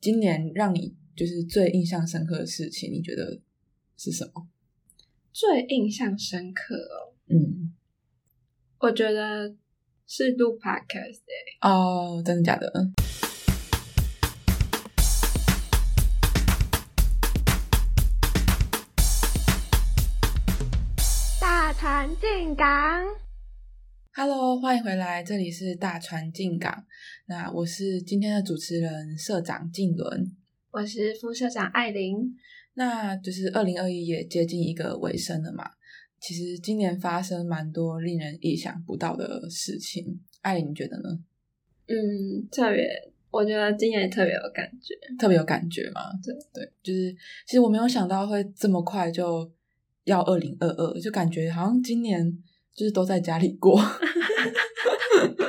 今年让你就是最印象深刻的事情，你觉得是什么？最印象深刻哦，嗯，我觉得是录 podcast 诶、哦，真的假的？大船进港，Hello，欢迎回来，这里是大船进港。那我是今天的主持人社长静伦。我是副社长艾琳。那就是二零二一也接近一个尾声了嘛。其实今年发生蛮多令人意想不到的事情，艾琳你觉得呢？嗯，特别，我觉得今年特别有感觉。特别有感觉嘛？对对，就是其实我没有想到会这么快就要二零二二，就感觉好像今年就是都在家里过。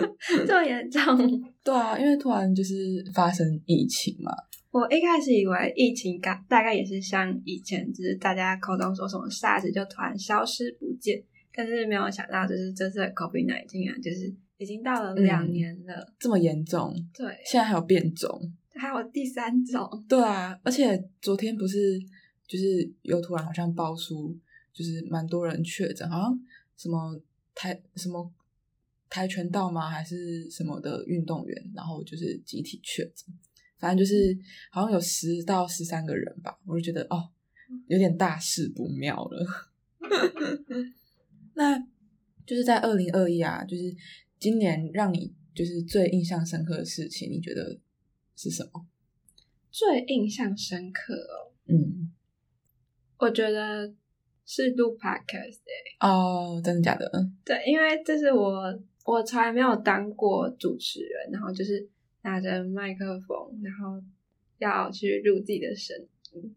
这么严重？对啊，因为突然就是发生疫情嘛。我一开始以为疫情大大概也是像以前，就是大家口中说什么 SARS 就突然消失不见，但是没有想到，就是这次的 COVID 1 9啊，就是已经到了两年了。这么严重，对，现在还有变种。还有第三种。对啊，而且昨天不是就是又突然好像爆出，就是蛮多人确诊，好像什么台什么跆拳道吗？还是什么的运动员，然后就是集体确诊，反正就是好像有十到十三个人吧，我就觉得哦，有点大事不妙了。那就是在二零二一啊，就是今年让你就是最印象深刻的事情，你觉得是什么？最印象深刻哦，嗯，我觉得是录 podcast 诶、哦，真的假的？对，因为这是我我从来没有当过主持人，然后就是拿着麦克风，然后要去录自己的声音，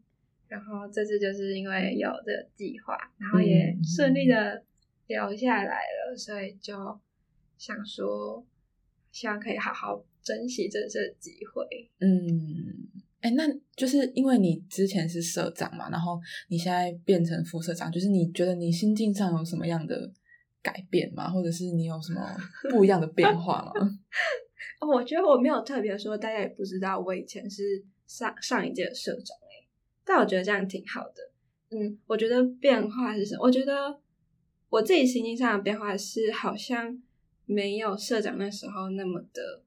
然后这次就是因为有这个计划，然后也嗯顺利的留下来了，所以就想说，希望可以好好珍惜这次机会。嗯，哎，那就是因为你之前是社长嘛，然后你现在变成副社长，就是你觉得你心境上有什么样的改变吗？或者是你有什么不一样的变化吗？我觉得我没有特别说，大家也不知道我以前是上上一届的社长诶，但我觉得这样挺好的。嗯，我觉得变化是什么？我觉得我自己心境上的变化是，好像没有社长那时候那么的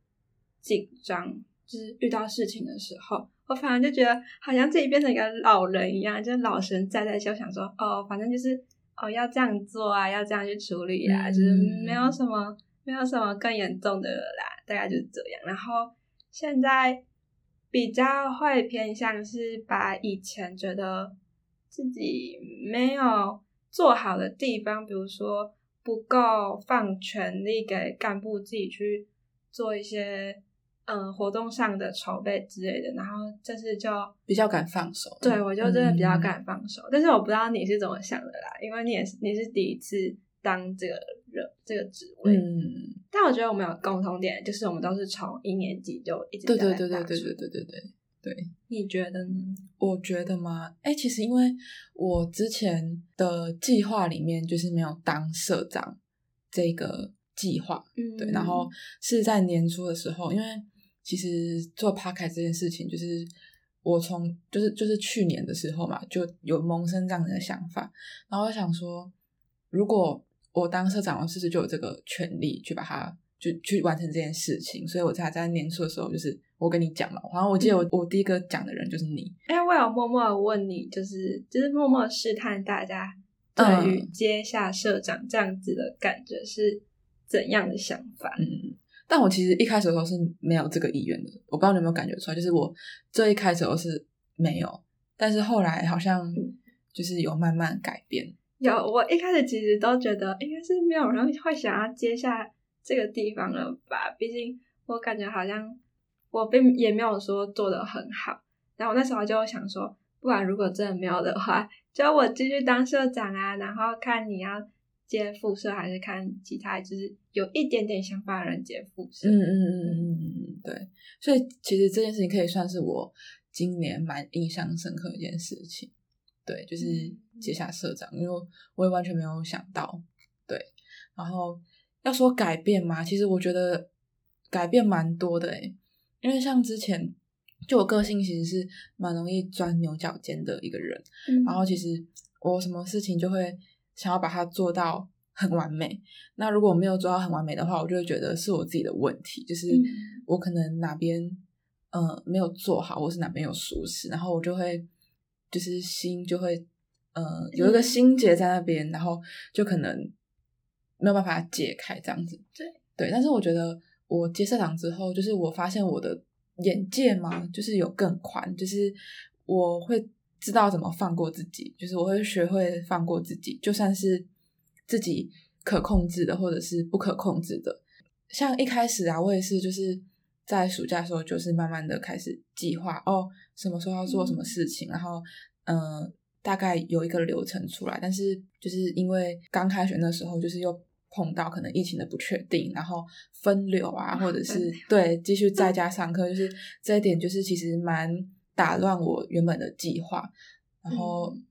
紧张，就是遇到事情的时候，我反而就觉得好像自己变成一个老人一样，就是老神在在，就想说哦，反正就是哦要这样做啊，要这样去处理啊，嗯就是没有什么没有什么更严重的了啦，大概就是这样。然后现在比较会偏向是把以前觉得自己没有做好的地方，比如说不够放权力给干部自己去做一些嗯活动上的筹备之类的，然后这次就比较敢放手。对我就真的比较嗯敢放手，但是我不知道你是怎么想的啦，因为你也是你是第一次当这个人这个职位，嗯，但我觉得我们有共同点，就是我们都是从一年级就一直对对对对对对对对对。你觉得呢？我觉得吗？哎、其实因为我之前的计划里面就是没有当社长这个计划，嗯，对，然后是在年初的时候，因为其实做 p a s 这件事情，就是我从就是就是去年的时候嘛，就有萌生这样的想法，然后我想说，如果我当社长，我是不是就有这个权利去把它就去完成这件事情？所以我才在年初的时候，就是我跟你讲嘛，然后我记得我、我第一个讲的人就是你，哎、我有默默的问你，就是就是默默地试探大家嗯对于接下社长这样子的感觉是怎样的想法？嗯，但我其实一开始的时候是没有这个意愿的，我不知道你有没有感觉出来，就是我最一开始我是没有，但是后来好像就是有慢慢改变。有，我一开始其实都觉得应该是没有人会想要接下这个地方了吧，毕竟我感觉好像我并也没有说做的很好，然后我那时候就想说，不管如果真的没有的话，就我继续当社长啊，然后看你要接副社还是看其他就是有一点点想法的人接副社。嗯嗯嗯嗯嗯嗯，对，所以其实这件事情可以算是我今年蛮印象深刻的一件事情。对，就是接下社长，因为我也完全没有想到。对，然后要说改变嘛，其实我觉得改变蛮多的诶，因为像之前就我个性其实是蛮容易钻牛角尖的一个人，嗯然后其实我什么事情就会想要把它做到很完美。那如果我没有做到很完美的话，我就会觉得是我自己的问题，就是嗯我可能哪边呃没有做好，或是哪边有疏失，然后我就会就是心就会呃有一个心结在那边，然后就可能没有办法解开这样子。对对，但是我觉得我接社长之后，就是我发现我的眼界嘛，就是有更宽，就是我会知道怎么放过自己，就是我会学会放过自己，就算是自己可控制的，或者是不可控制的。像一开始啊，我也是就是在暑假的时候，就是慢慢的开始计划哦，什么时候要做什么事情，然后嗯、呃大概有一个流程出来。但是就是因为刚开学那时候，就是又碰到可能疫情的不确定，然后分流啊，或者 是对继续在家上课，就是这一点就是其实蛮打乱我原本的计划。然后嗯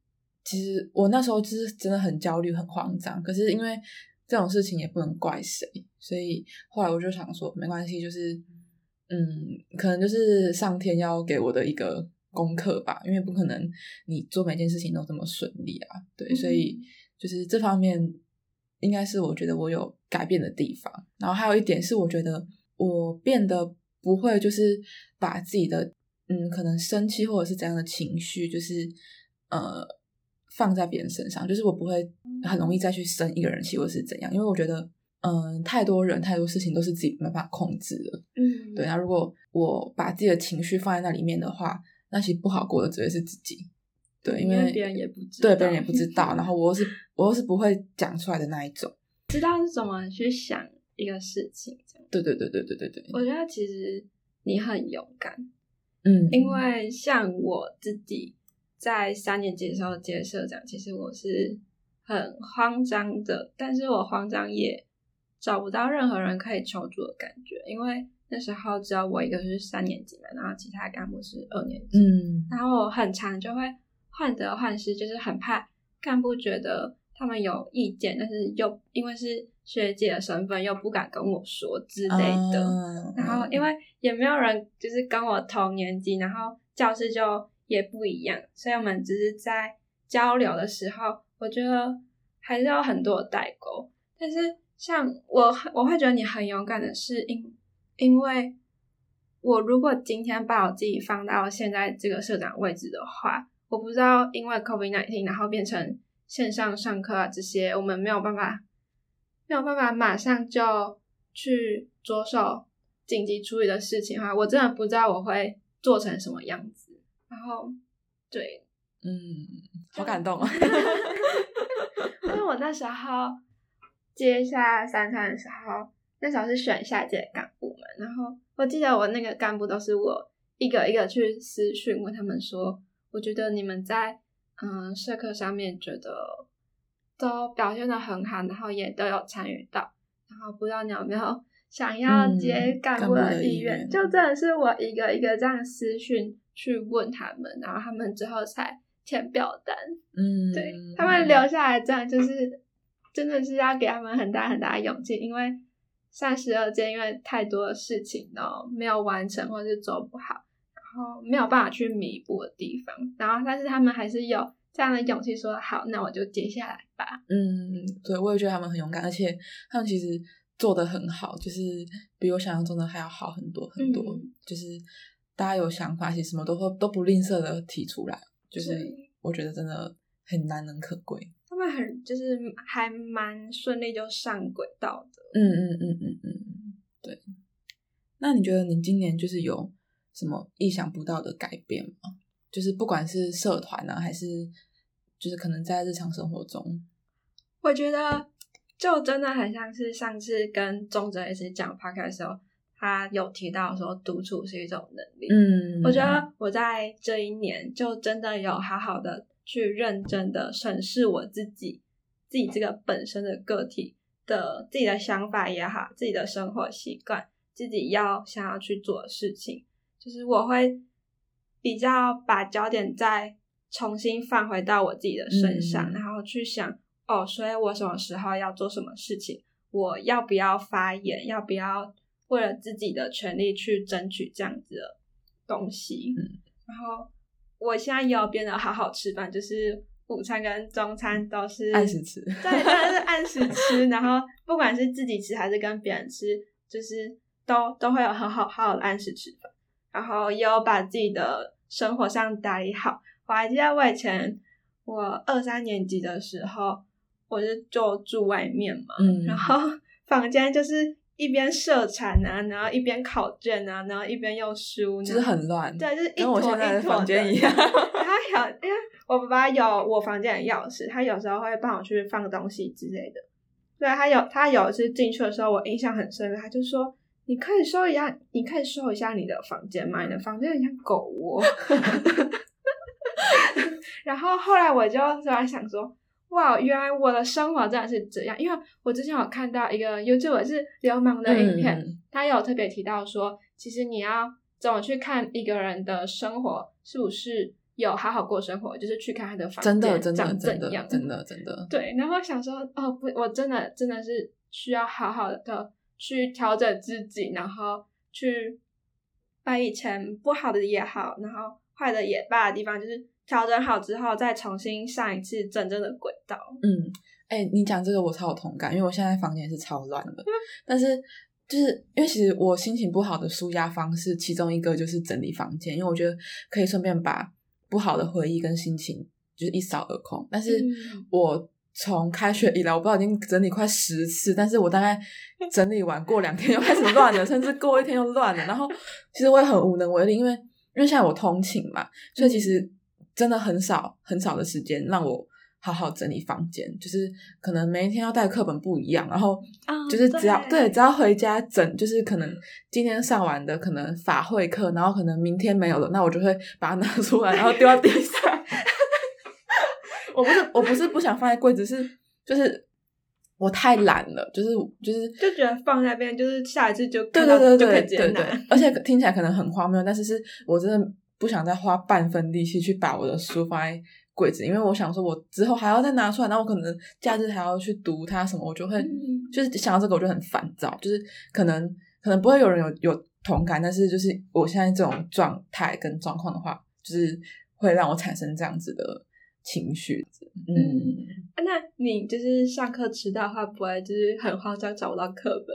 其实我那时候就是真的很焦虑、很慌张，可是因为这种事情也不能怪谁，所以后来我就想说，没关系，就是嗯，可能就是上天要给我的一个功课吧，因为不可能你做每件事情都这么顺利啊，对，所以就是这方面应该是我觉得我有改变的地方。然后还有一点是，我觉得我变得不会就是把自己的嗯，可能生气或者是怎样的情绪，就是呃放在别人身上，就是我不会很容易再去生一个人气或是怎样，因为我觉得嗯、太多人太多事情都是自己没办法控制的。嗯，对，那如果我把自己的情绪放在那里面的话，那其实不好过的只会是自己。对，因为别人也不知道对别人也不知道，然后我又是我又是不会讲出来的那一种。知道是怎么去想一个事情。对对对对对对对，我觉得其实你很勇敢，嗯，因为像我自己在三年级的时候接社长，其实我是很慌张的，但是我慌张也找不到任何人可以求助的感觉，因为那时候只有我一个是三年级嘛，然后其他干部是二年级，嗯。然后我很常就会患得患失，就是很怕干部觉得他们有意见，但是又因为是学姐的身份，又不敢跟我说之类的。啊然后因为也没有人就是跟我同年级，然后教室就也不一样，所以我们只是在交流的时候，我觉得还是有很多代沟。但是像我，我会觉得你很勇敢的是因因为我如果今天把我自己放到现在这个社长位置的话，我不知道因为 COVID nineteen 然后变成线上上课啊这些，我们没有办法没有办法马上就去着手紧急处理的事情的话，我真的不知道我会做成什么样子。然后，对，嗯，好感动啊！因为我那时候接下三餐的时候，那时候是选下一届干部们，然后我记得我那个干部都是我一个一个去私讯问他们说，我觉得你们在嗯社课上面觉得都表现的很好，然后也都有参与到，然后不知道你有没有想要嗯接干部的的意愿，就真的是我一个一个这样私讯去问他们，然后他们之后才填表单。嗯，对他们留下来，这样就是真的是要给他们很大很大的勇气，因为三十二届因为太多的事情都没有完成或是做不好，然后没有办法去弥补的地方，然后但是他们还是有这样的勇气说好，那我就接下来吧。嗯，对，我也觉得他们很勇敢，而且他们其实做的很好，就是比我想象中的还要好很多很多。嗯就是大家有想法，其实什么都会都不吝啬的提出来，就是我觉得真的很难能可贵。他们很就是还蛮顺利就上轨道的。嗯嗯嗯嗯嗯，嗯，对。那你觉得你今年就是有什么意想不到的改变吗？就是不管是社团呢、还是就是可能在日常生活中，我觉得就真的很像是上次跟钟哲一起讲 p o d 的时候，他有提到说独处是一种能力。嗯我觉得我在这一年就真的有好好的去认真的审视我自己，自己这个本身的个体的自己的想法也好，自己的生活习惯，自己要想要去做的事情，就是我会比较把焦点再重新放回到我自己的身上，嗯然后去想哦，所以我什么时候要做什么事情，我要不要发言，要不要为了自己的权利去争取这样子的东西。嗯，然后我现在也有变得好好吃饭，就是午餐跟中餐都是按时吃对，真的是按时吃。然后不管是自己吃还是跟别人吃，就是都都会有很好好好的按时吃饭。然后也有把自己的生活上打理好。我还记得我以前我二三年级的时候，我是就住外面嘛，嗯然后房间就是一边设产啊，然后一边考卷啊，然后一边又书，就是很乱，对，就是一跟我坨现在的一坨房间的一样。然后有，因为我爸爸有我房间的钥匙，他有时候会帮我去放东西之类的。对，他有他有一次进去的时候，我印象很深，他就说：“你可以收一下，你可以收一下你的房间吗？你的房间很像狗窝。”然后后来我就突然想说，哇，原来我的生活真的是这样。因为我之前有看到一个 YouTube 是流氓的影片，嗯他有特别提到说，其实你要怎么去看一个人的生活是不是有好好过生活，就是去看他的房真的，间真的，长真的，怎样。真的，真的，对，然后想说，哦不，我真的真的是需要好好的去调整自己，然后去把以前不好的也好，然后坏的也罢的地方，就是调整好之后，再重新上一次真正的轨道。嗯，哎、你讲这个我超有同感，因为我现在房间是超乱的，但是就是因为其实我心情不好的舒压方式，其中一个就是整理房间，因为我觉得可以顺便把不好的回忆跟心情就是一扫而空。但是嗯我从开学以来，我不知道已经整理快十次，但是我大概整理完过两天又开始乱了，甚至过一天又乱了。然后其实我也很无能为力，因为因为现在我通勤嘛，所以其实真的很少很少的时间让我。好好整理房间，就是可能每一天要带课本不一样，然后啊就是只要、对对，只要回家整，就是可能今天上完的可能法会课，然后可能明天没有了，那我就会把它拿出来，然后丢到地上。我不是我不是不想放在柜子，是就是我太懒了，就是就是就觉得放那边，就是下一次就对对对对对对。，而且听起来可能很荒谬，但是是我真的不想再花半分力气去把我的书放在柜子，因为我想说我之后还要再拿出来，然后我可能假日还要去读它什么，我就会、嗯就是想到这个我就很烦躁，就是可能可能不会有人有有同感，但是就是我现在这种状态跟状况的话，就是会让我产生这样子的情绪，嗯。啊那你就是上课迟到的话，不会就是很慌张找不到课本？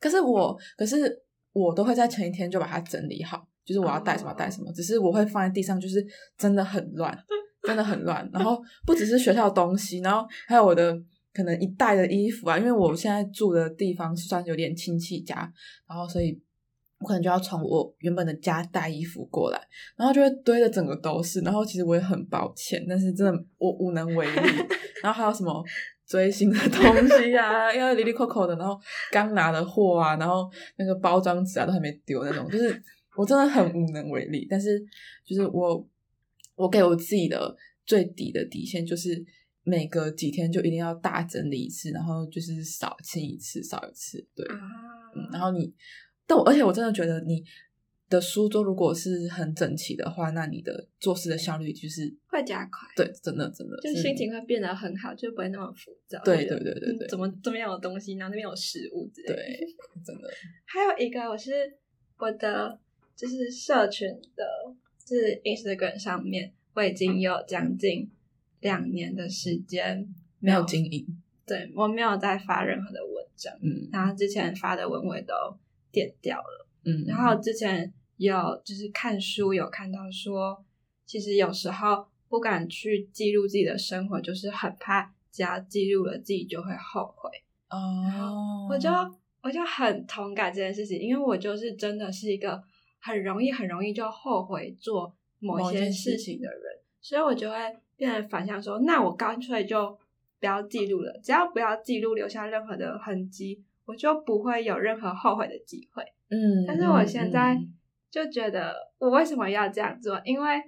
可是我，可是我都会在前一天就把它整理好，就是我要带什么带什么，只是我会放在地上，就是真的很乱，真的很乱。然后不只是学校的东西，然后还有我的可能一袋的衣服啊，因为我现在住的地方算有点亲戚家，然后所以。我可能就要从我原本的家带衣服过来，然后就会堆的整个都是。然后其实我也很抱歉，但是真的我无能为力。然后还有什么追星的东西啊，因为里里扣扣的，然后刚拿的货啊，然后那个包装纸啊都还没丢那种，就是我真的很无能为力。但是就是我我给我自己的最底的底线就是每隔几天就一定要大整理一次，然后就是少清一次，少一次，对，啊嗯，然后你，但我而且我真的觉得你的书桌如果是很整齐的话，那你的做事的效率就是会加快，对，真的真的就是心情会变得很好，就不会那么浮躁。对对对对对嗯怎么这边有东西，然后那边有食物之类的。对，真的，还有一个，我是我的就是社群的，就是 Instagram 上面，我已经有将近两年的时间没有经营，对我没有再发任何的文章，嗯然后之前发的文我也都点掉了。嗯，然后之前有就是看书有看到说，其实有时候不敢去记录自己的生活，就是很怕只要记录了自己就会后悔。哦，我就我就很同感这件事情，因为我就是真的是一个很容易很容易就后悔做某些事情的人，所以我就会变得反向说，那我干脆就不要记录了，只要不要记录留下任何的痕迹，我就不会有任何后悔的机会。嗯，但是我现在嗯就觉得，我为什么要这样做？因为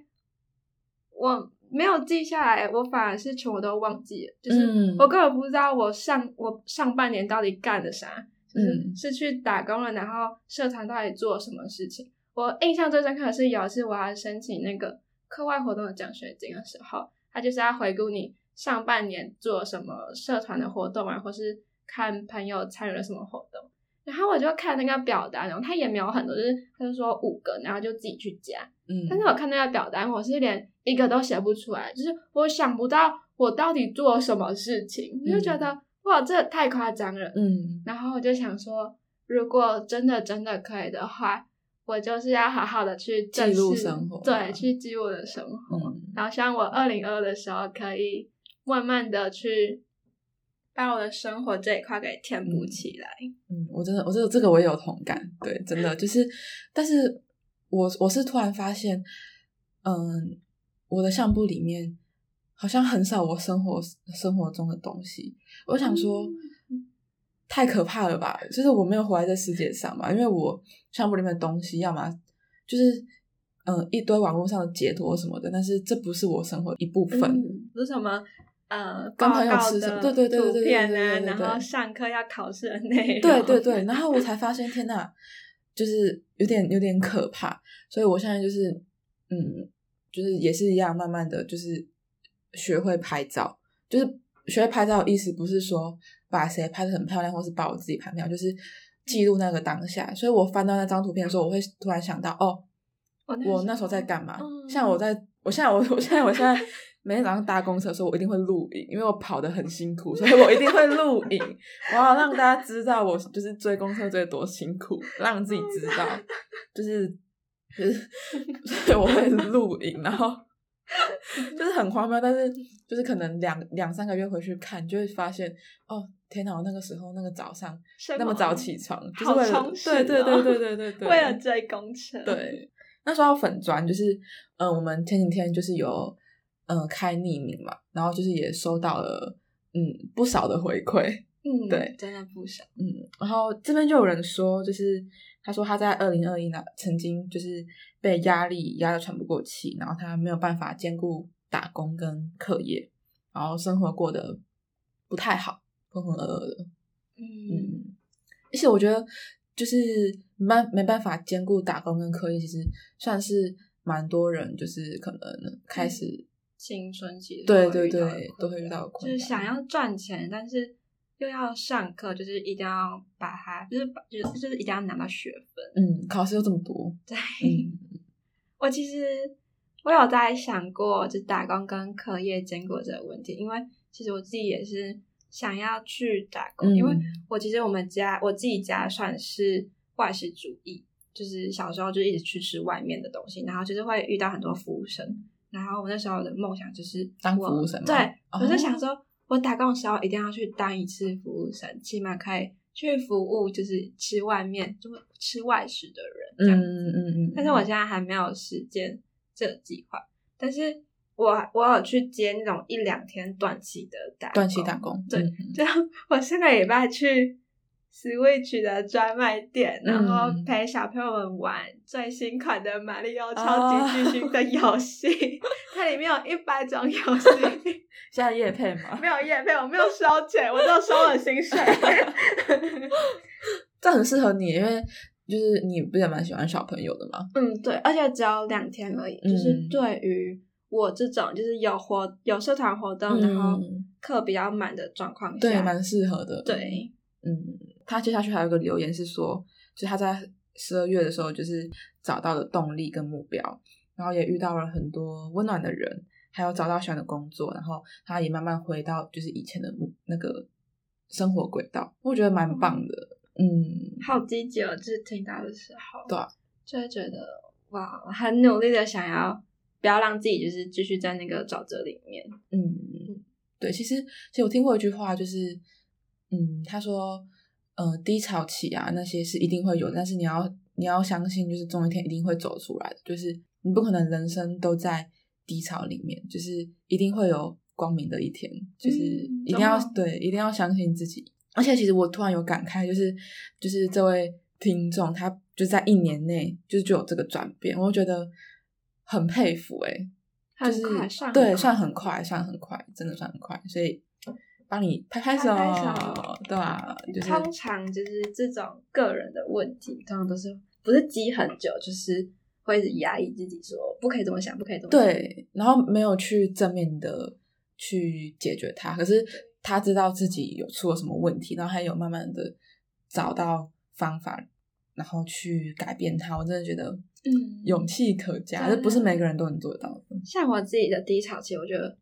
我没有记下来，我反而是全部都忘记了，就是嗯我根本不知道我上我上半年到底干了啥，就是、嗯是去打工了，然后社团到底做了什么事情。我印象最深刻的是有一次我要申请那个课外活动的奖学金的时候，他就是要回顾你上半年做什么社团的活动啊，或是看朋友参与了什么活动。然后我就看那个表单，然后他也没有很多，就是他就说五个，然后就自己去加。嗯，但是我看那个表单，我是连一个都写不出来，就是我想不到我到底做了什么事情，我就觉得哇，这太夸张了。嗯然后我就想说，如果真的真的可以的话，我就是要好好的去记录生活对，去记录我的生活。嗯然后希望我二零二的时候可以慢慢的去把我的生活这一块给填补起来。嗯，我真的，我这个这个我也有同感，对，真的就是，但是我我是突然发现，嗯，我的相簿里面好像很少我生活生活中的东西，我想说。太可怕了吧！就是我没有活在这世界上嘛，因为我相簿里面的东西，要么就是嗯一堆网络上的截图什么的，但是这不是我生活一部分。是什么呃跟朋友吃什么的对对对对对图片啊，对对对对然后上课要考试的内容，对对对，然后我 才发现，天呐，就是有点有点可怕，所以我现在就是嗯，就是也是一样，慢慢的就是学会拍照，就是学会拍照的意思不是说把谁拍的很漂亮，或是把我自己拍漂亮，就是记录那个当下。所以我翻到那张图片的时候，我会突然想到，哦，我那时候在干嘛？嗯像我在，我现在我我现在我现在每天早上搭公车的时候，我一定会录影，因为我跑得很辛苦，所以我一定会录影，我要让大家知道我就是追公车追得多辛苦，让自己知道，就是就是，所以我会录影，然后就是很荒谬，但是就是可能两两三个月回去看，就会发现哦，天哪，我那个时候那个早上那么早起床，就是为了充实对对对哦对对对对，为了追公车，对，那说到粉砖，就是嗯、呃我们前几天就是有嗯、呃开匿名嘛，然后就是也收到了嗯不少的回馈，嗯，对真的不少，嗯，然后这边就有人说，就是他说他在二零二一呢曾经就是被压力压得喘不过气，然后他没有办法兼顾打工跟课业，然后生活过得不太好，浑浑噩噩的。嗯嗯，而且我觉得就是没办没办法兼顾打工跟课业，其实算是蛮多人就是可能开始、青春期对对会遇到的对都会遇到难困难就是想要赚钱，但是又要上课，就是一定要把它，就是把就是就是一定要拿到学分。嗯考试又这么多，对，嗯 我其实我有在想过，就打工跟课业兼顾这个问题，因为其实我自己也是想要去打工，嗯因为我其实我们家我自己家算是外食主义，就是小时候就一直去吃外面的东西，然后就是会遇到很多服务生，然后我那时候的梦想就是当服务生吗对，哦我就想说，我打工的时候一定要去当一次服务生，起码可以去服务就是吃外面就吃外食的人这样嗯嗯嗯嗯，但是我现在还没有实践这个计划，但是我我有去接那种一两天短期的打短期打工，对嗯嗯。就 我上个礼拜去 Switch 的专卖店，然后嗯陪小朋友们玩最新款的《马里奥超级巨星》的游戏，它里面有一百种游戏。现在夜配吗？没有夜配，我没有收钱，我只有收了薪水。这很适合你，因为就是你不是也蛮喜欢小朋友的吗？嗯，对，而且只有两天而已，就是嗯对于我这种就是有活有社团活动，然后嗯课比较满的状况下，对，蛮适合的。对，嗯，他接下去还有一个留言是说，就是他在十二月的时候，就是找到了动力跟目标，然后也遇到了很多温暖的人，还有找到喜欢的工作，然后他也慢慢回到就是以前的那个生活轨道，我觉得蛮棒的。嗯，好积极哦！就是听到的时候，对啊就会觉得哇，很努力的想要不要让自己就是继续在那个沼泽里面。嗯，对，其实其实我听过一句话，就是嗯，他说，呃，低潮期啊那些是一定会有，但是你要你要相信，就是总有一天一定会走出来的，就是你不可能人生都在低潮里面，就是一定会有光明的一天，就是嗯一定要、对，一定要相信自己。而且其实我突然有感慨，就是就是这位听众他就在一年内就是就有这个转变，我觉得很佩服哎、很就是算对，算很快，算很快，真的算很快，所以帮你拍拍手，拍拍手对吧、就是通常就是这种个人的问题，通常都是不是积很久，就是会压抑自己说不可以这么想，不可以这么想。对，然后没有去正面的去解决它，可是他知道自己有出了什么问题，然后还有慢慢的找到方法，然后去改变它。我真的觉得，嗯勇气可嘉，这不是每个人都能做得到的。像我自己的低潮期，我觉得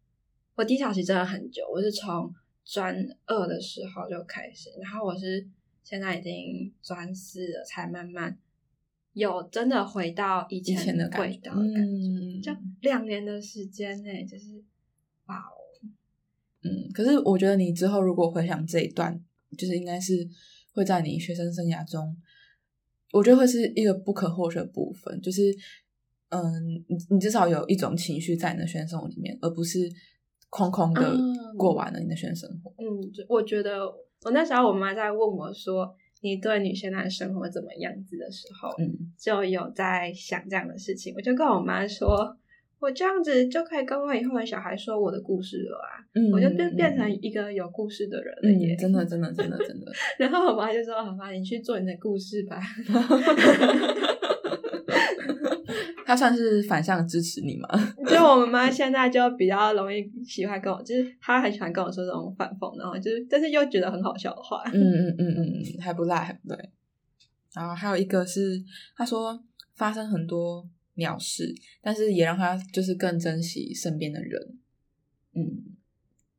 我低潮期真的很久，我是从专二的时候就开始，然后我是现在已经专四了，才慢慢有真的回到以以前的感轨觉，道的感觉，嗯，就两年的时间内，就是哇哦，嗯，可是我觉得你之后如果回想这一段，就是应该是会在你学生生涯中，我觉得会是一个不可或缺的部分。就是，嗯，你你至少有一种情绪在你的学生生活里面，而不是空空的嗯过完了你的学生生活。嗯，我觉得我那时候我妈在问我说你对你现在生活怎么样子的时候，嗯就有在想这样的事情，我就跟我妈说。我这样子就可以跟我以后的小孩说我的故事了啊！嗯，我就变变成一个有故事的人了耶。嗯，真的真的真的真的，然后我妈就说：“好吧，你去做你的故事吧。他算是反向支持你吗？” 就我们妈现在就比较容易喜欢跟我，就是她很喜欢跟我说这种反讽，然后就是但是又觉得很好笑的话。嗯嗯嗯嗯嗯，还不赖，还不赖。然后还有一个是，他说发生很多鸟事，但是也让他就是更珍惜身边的人。嗯，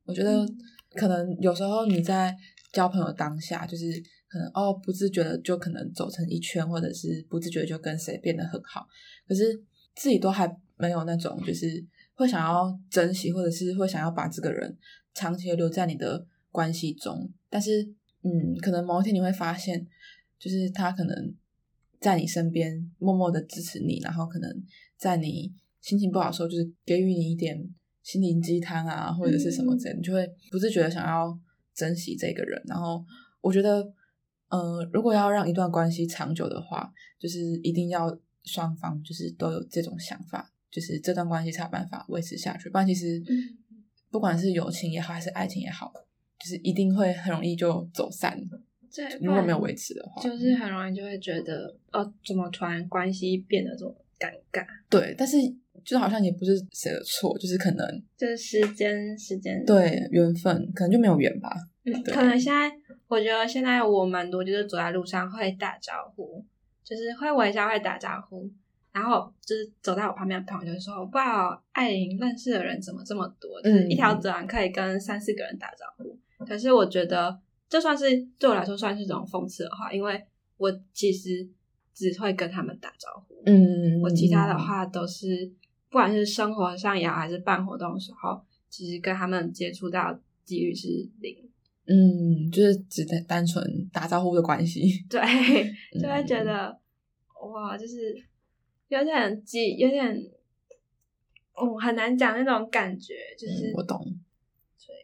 我觉得可能有时候你在交朋友当下，就是可能哦不自觉的就可能走成一圈，或者是不自觉地就跟谁变得很好，可是自己都还没有那种就是会想要珍惜，或者是会想要把这个人长期的留在你的关系中，但是嗯，可能某一天你会发现，就是他可能在你身边默默的支持你，然后可能在你心情不好的时候，就是给予你一点心灵鸡汤啊，或者是什么之类的，你就会不自觉的想要珍惜这个人。然后我觉得，呃，如果要让一段关系长久的话，就是一定要双方就是都有这种想法，就是这段关系才有办法维持下去。不然其实嗯不管是友情也好，还是爱情也好，就是一定会很容易就走散。对，如果没有维持的话，就是很容易就会觉得，哦，怎么突然关系变得这么尴尬？对，但是就好像也不是谁的错，就是可能就是时间，时间，对缘分，可能就没有缘吧。嗯，对可能现在我觉得现在我蛮多就是走在路上会打招呼，就是会微笑会打招呼，然后就是走在我旁边的朋友就说：“哇，艾琳认识的人怎么这么多？就是一条走廊可以跟三四个人打招呼。可是我觉得这算是对我来说算是一种讽刺的话，因为我其实只会跟他们打招呼，嗯，我其他的话都是不管是生活上也好，还是办活动的时候，其实跟他们接触到几率是零。嗯，就是只单单纯打招呼的关系。对，就会觉嗯得、哇，就是有点激，有点，哦，很难讲那种感觉，就是、嗯，我懂。对，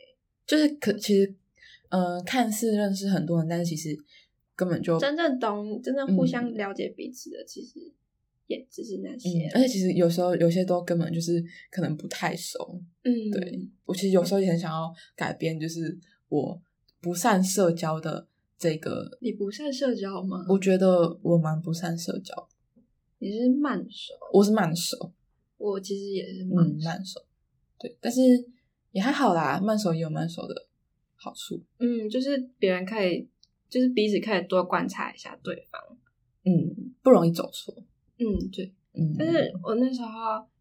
就是可其实，呃，看似认识很多人，但是其实根本就真正懂、真正互相嗯了解彼此的，其实也只是那嗯些，，而且其实有时候有些都根本就是可能不太熟。嗯，对我其实有时候也很想要改变，就是我不善社交的这个。你不善社交吗？我觉得我蛮不善社交，你是慢熟，我是慢熟，我其实也是慢嗯，慢熟，对，但是也还好啦，慢熟也有慢熟的好处，嗯，就是别人可以，就是彼此可以多观察一下对方，嗯，不容易走错，嗯，对。嗯，但是我那时候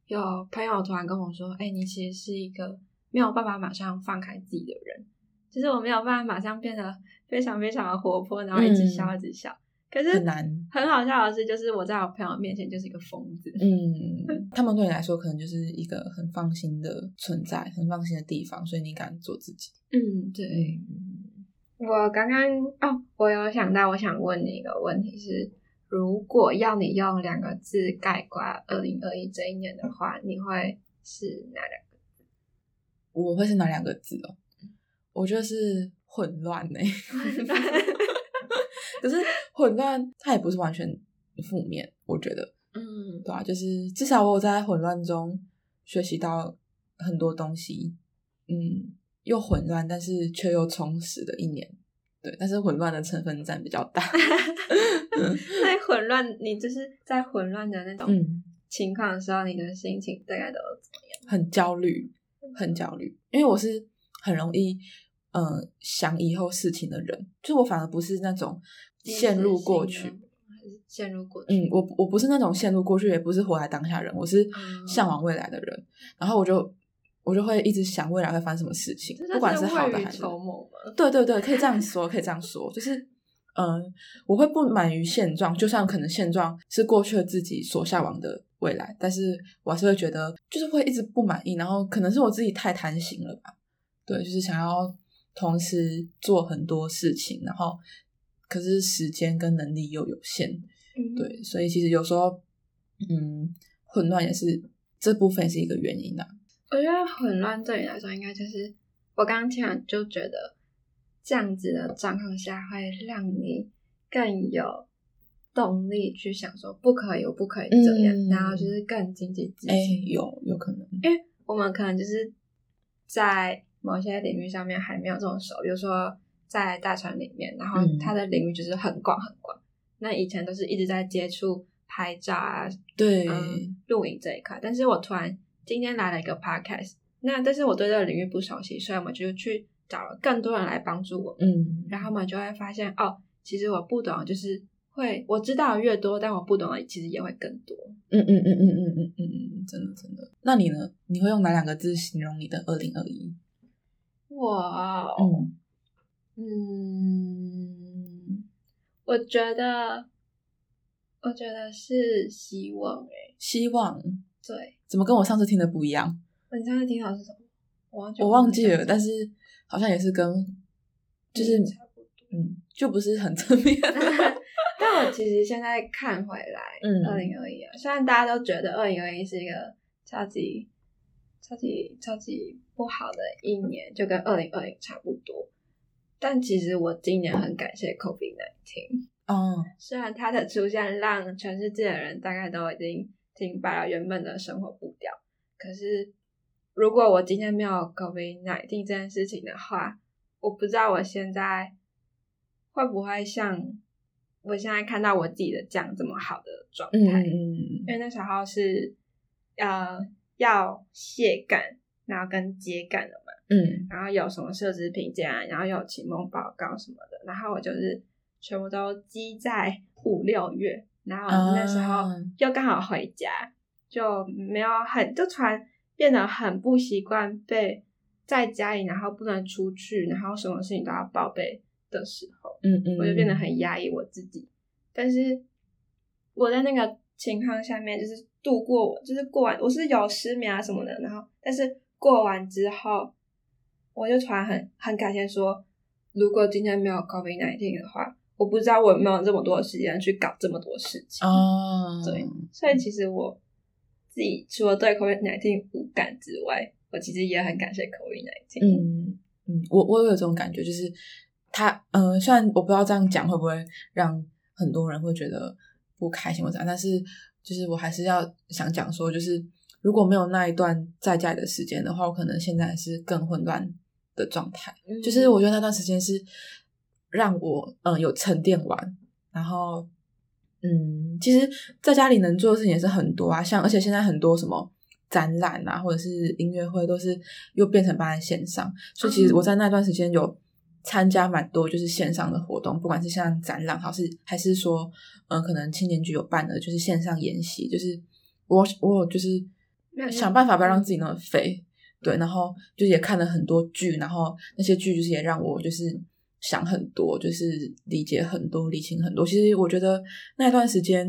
有朋友突然跟我说：“哎、你其实是一个没有办法马上放开自己的人，就是我没有办法马上变得非常非常的活泼，然后一直笑嗯一直笑。可是很难，很好笑的是，就是我在我朋友面前就是一个疯子。嗯，他们对你来说可能就是一个很放心的存在，很放心的地方，所以你敢做自己，嗯，对。嗯，我刚刚哦，我有想到，我想问你一个问题是：如果要你用两个字概括二零二一这一年的话，你会是哪两个？我会是哪两个字哦？我觉得是混乱呢、可是混乱它也不是完全负面，我觉得，嗯。对啊，就是至少我有在混乱中学习到很多东西，嗯，又混乱但是却又充实的一年，对，但是混乱的成分占比较大，在混乱，你就是在混乱的那种嗯，情况的时候，你的心情大概都怎么样？很焦虑，很焦虑，因为我是很容易。嗯，想以后事情的人，就我反而不是那种陷入过去，陷入过去？嗯，我我不是那种陷入过去，也不是活在当下人，我是嗯向往未来的人。然后我就我就会一直想未来会发生什么事情，不管是好的还是。对对对，可以这样说，可以这样说，就是嗯，我会不满于现状，就算可能现状是过去的自己所向往的未来，但是我还是会觉得，就是会一直不满意，然后可能是我自己太贪心了吧，对，就是想要同时做很多事情，然后可是时间跟能力又有限，嗯，对，所以其实有时候，嗯，混乱也是这部分是一个原因啊。我觉得混乱对你来说，应该就是我刚刚听完就觉得，这样子的状况下会让你更有动力去想说不可以，我不可以这样，嗯然后就是更积极自哎、信。有有可能，因为我们可能就是在某些领域上面还没有这么熟，比如说在大船里面，然后嗯它的领域就是很广很广。那以前都是一直在接触拍照啊、对，嗯录影这一块，但是我突然今天来了一个 podcast，那但是我对这个领域不熟悉，所以我们就去找了更多人来帮助我，嗯，然后我们就会发现哦，其实我不懂就是会我知道的越多，但我不懂的其实也会更多。嗯嗯嗯嗯嗯嗯嗯嗯，真的真的。那你呢？你会用哪两个字形容你的二零二一？哇哦，嗯嗯，我觉得，我觉得是希望诶、希望对，怎么跟我上次听的不一样？你上次听到是什么？我忘记我忘记了，但是好像也是跟就是差不多。嗯，就不是很正面。但我其实现在看回来，嗯二零二一啊，虽然大家都觉得二零二一是一个超级、超级、超级不好的一年，就跟二零二零差不多，但其实我今年很感谢 COVID 1 9嗯虽然它的出现让全世界的人大概都已经停摆了原本的生活步调，可是如果我今天没有 COVID 1 9这件事情的话，我不知道我现在会不会像我现在看到我自己的这样这么好的状态。嗯嗯因为那时候是呃要卸干，然后跟接干的嘛，嗯。然后有什么设置评价，然后有期末报告什么的，然后我就是全部都积在五六月，然后那时候啊。又刚好回家，就没有很就突然变得很不习惯被在家里，然后不能出去，然后什么事情都要报备的时候，嗯嗯，我就变得很压抑我自己。但是我在那个情况下面，就是度过我，就是过完，我是有失眠啊什么的，然后但是过完之后，我就突然很很感谢说，如果今天没有 COVID 1 9的话，我不知道我有没有这么多的时间去搞这么多事情。啊，对所以其实我自己除了对 COVID 1 9无感之外，我其实也很感谢 COVID 1 9嗯嗯，我我有这种感觉，就是他，呃，虽然我不知道这样讲会不会让很多人会觉得不开心或怎样，但是就是我还是要想讲说，就是如果没有那一段在家里的时间的话，我可能现在是更混乱的状态。就是我觉得那段时间是让我嗯有沉淀完，然后嗯，其实在家里能做的事情也是很多啊，像而且现在很多什么展览啊，或者是音乐会都是又变成搬在线上，所以其实我在那段时间有参加蛮多就是线上的活动，不管是像展览，还是还是说嗯、可能青年局有办的就是线上研习，就是我我有就是想办法不要让自己那么肥。对，然后就也看了很多剧，然后那些剧就是也让我就是想很多，就是理解很多，理清很多。其实我觉得那段时间，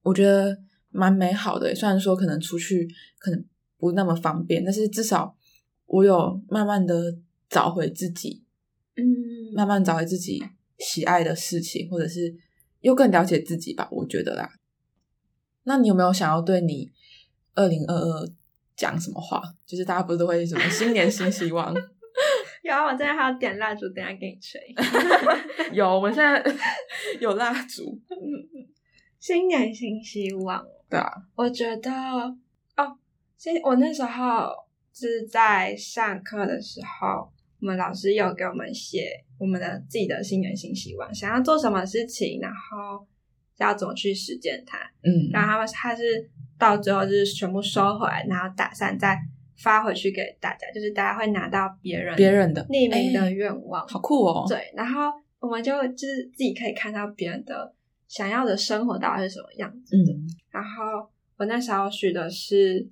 我觉得蛮美好的。虽然说可能出去可能不那么方便，但是至少我有慢慢的找回自己，嗯，慢慢找回自己喜爱的事情，或者是又更了解自己吧。我觉得啦。那你有没有想要对你二零二二讲什么话？就是大家不是都会什么 新年新希望？有啊，我现在还要点蜡烛，等下给你吹。有，我们现在有蜡烛。新年新希望，对啊，我觉得哦，新我那时候是在上课的时候，我们老师有给我们写我们的自己的新年新希望，想要做什么事情，然后要怎么去实践它。嗯，然后他们他是到最后就是全部收回来，然后打算再发回去给大家，就是大家会拿到别人别人的匿名的哎愿望。好酷哦。对，然后我们就就是自己可以看到别人的想要的生活到底是什么样子的。嗯然后我那时候许的是，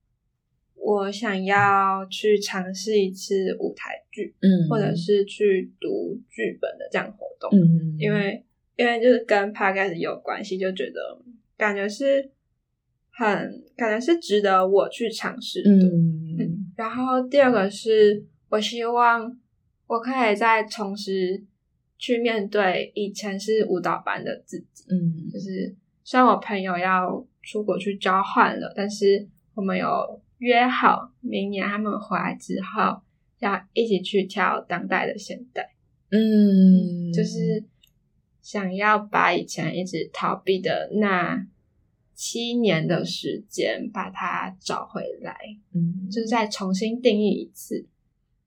我想要去尝试一次舞台剧，嗯，或者是去读剧本的这样活动。嗯，因为因为就是跟 podcast 有关系，就觉得感觉是很感觉是值得我去尝试的。嗯嗯，然后第二个是我希望我可以再重拾去面对以前是舞蹈班的自己，嗯就是虽然我朋友要出国去交换了，但是我们有约好明年他们回来之后要一起去跳当代的现代。嗯，就是想要把以前一直逃避的那七年的时间，把它找回来，嗯，就是再重新定义一次。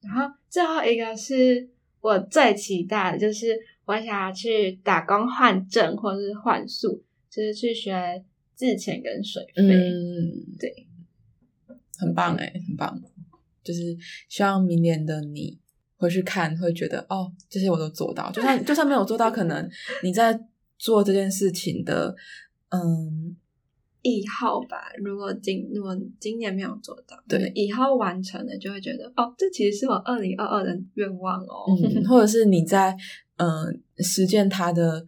然后最后一个是我最期待的，就是我想要去打工换证或是换宿，就是去学自潜跟水肺。嗯，对，很棒哎，很棒，就是希望明年的你回去看，会觉得哦，这些我都做到，就算就算没有做到，可能你在做这件事情的，嗯，以后吧，如果今如果今年没有做到，对，以后完成了就会觉得哦，这其实是我二零二二的愿望哦。嗯，或者是你在嗯、呃实践它的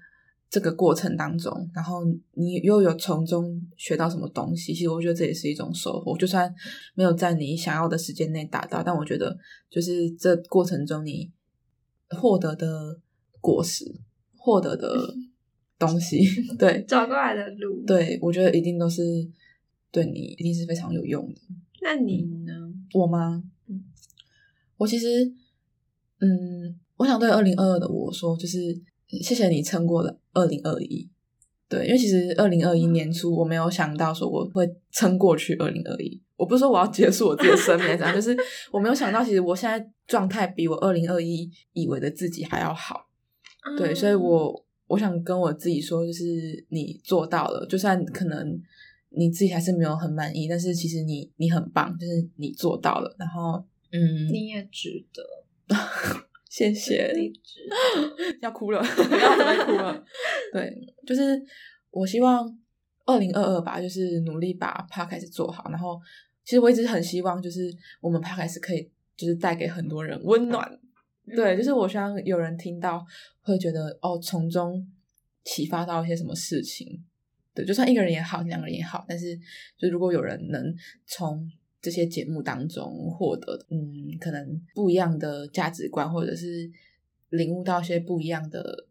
这个过程当中，然后你又有从中学到什么东西，其实我觉得这也是一种收获。就算没有在你想要的时间内达到，但我觉得就是这过程中你获得的果实，获得的 东西，对 走过来的路。，对，我觉得一定都是对你一定是非常有用的。那你呢？我吗？嗯，我其实，嗯，我想对二零二二的我说，就是谢谢你撑过了二零二一。对，因为其实二零二一年初我没有想到说我会撑过去二零二一。我不是说我要结束我自己的生命，怎样，就是我没有想到，其实我现在状态比我二零二一以为的自己还要好。对，所以嗯我我想跟我自己说，就是你做到了，就算可能你自己还是没有很满意，但是其实你你很棒，就是你做到了。然后，嗯，你也值得，谢谢。要哭了，要哭了。对，就是我希望二零二二吧，就是努力把 podcast 做好。然后，其实我一直很希望，就是我们 podcast 可以就是带给很多人温暖。对，就是我希望有人听到会觉得哦，从中启发到一些什么事情。对，就算一个人也好，两个人也好，但是就如果有人能从这些节目当中获得，嗯，可能不一样的价值观，或者是领悟到一些不一样的，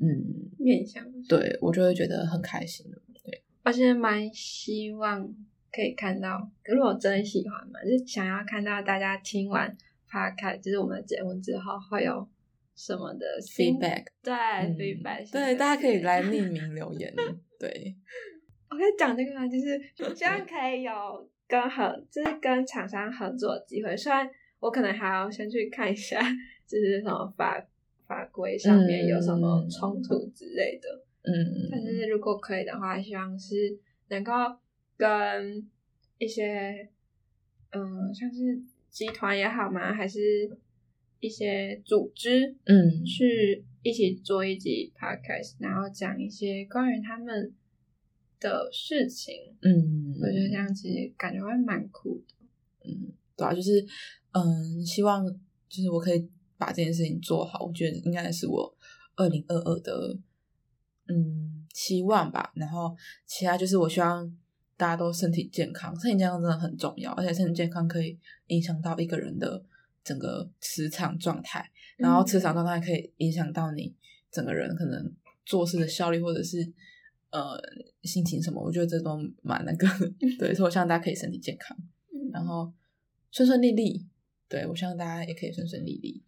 嗯，面向，对我就会觉得很开心了。对，而且蛮希望可以看到，如果真的喜欢嘛，就是想要看到大家听完 podcast，就是我们的节目之后会有什么的 feedback，对、嗯 feedback，对，大家可以来匿名留言。对，我可以讲这个吗？就是希望可以有跟合，就是跟厂商合作的机会。虽然我可能还要先去看一下，就是什么法法规上面有什么冲突之类的。嗯，但是如果可以的话，希望是能够跟一些嗯，像是集团也好嘛？还是一些组织，嗯去一起做一集 podcast，然后讲一些关于他们的事情。嗯，我觉得这样其实感觉会蛮酷的。嗯，对啊，就是嗯，希望就是我可以把这件事情做好，我觉得应该是我二零二二的嗯期望吧。然后其他就是我希望大家都身体健康，身体健康真的很重要，而且身体健康可以影响到一个人的整个磁场状态，然后磁场状态可以影响到你整个人可能做事的效率或者是。呃，心情什么，我觉得这都蛮那个的，对，所以我希望大家可以身体健康。嗯然后顺顺利利。对我希望大家也可以顺顺利利。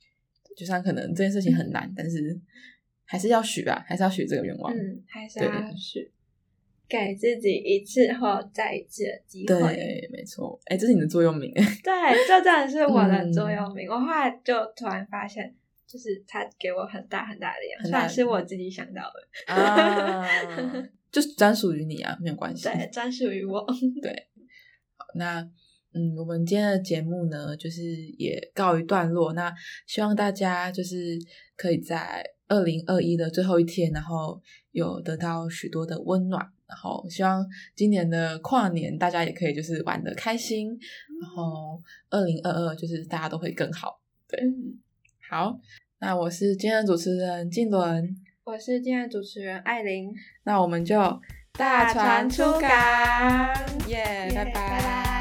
就算可能这件事情很难，但是还是要许吧，还是要许这个愿望。嗯，还是要许给自己一次或再一次的机会。对，没错。哎，这是你的座右铭。对，这真的是我的嗯座右铭。我后来就突然发现，就是他给我很大很大的力量，很大的虽然是我自己想到的，啊，就是专属于你啊，没有关系。对，专属于我对。那嗯，我们今天的节目呢，就是也告一段落。那希望大家就是可以在二零二一的最后一天，然后有得到许多的温暖，然后希望今年的跨年大家也可以就是玩的开心，然后二零二二就是大家都会更好。对，好，那我是今天的主持人静伦，我是今天的主持人艾琳，那我们就大船出港，耶，拜。拜拜。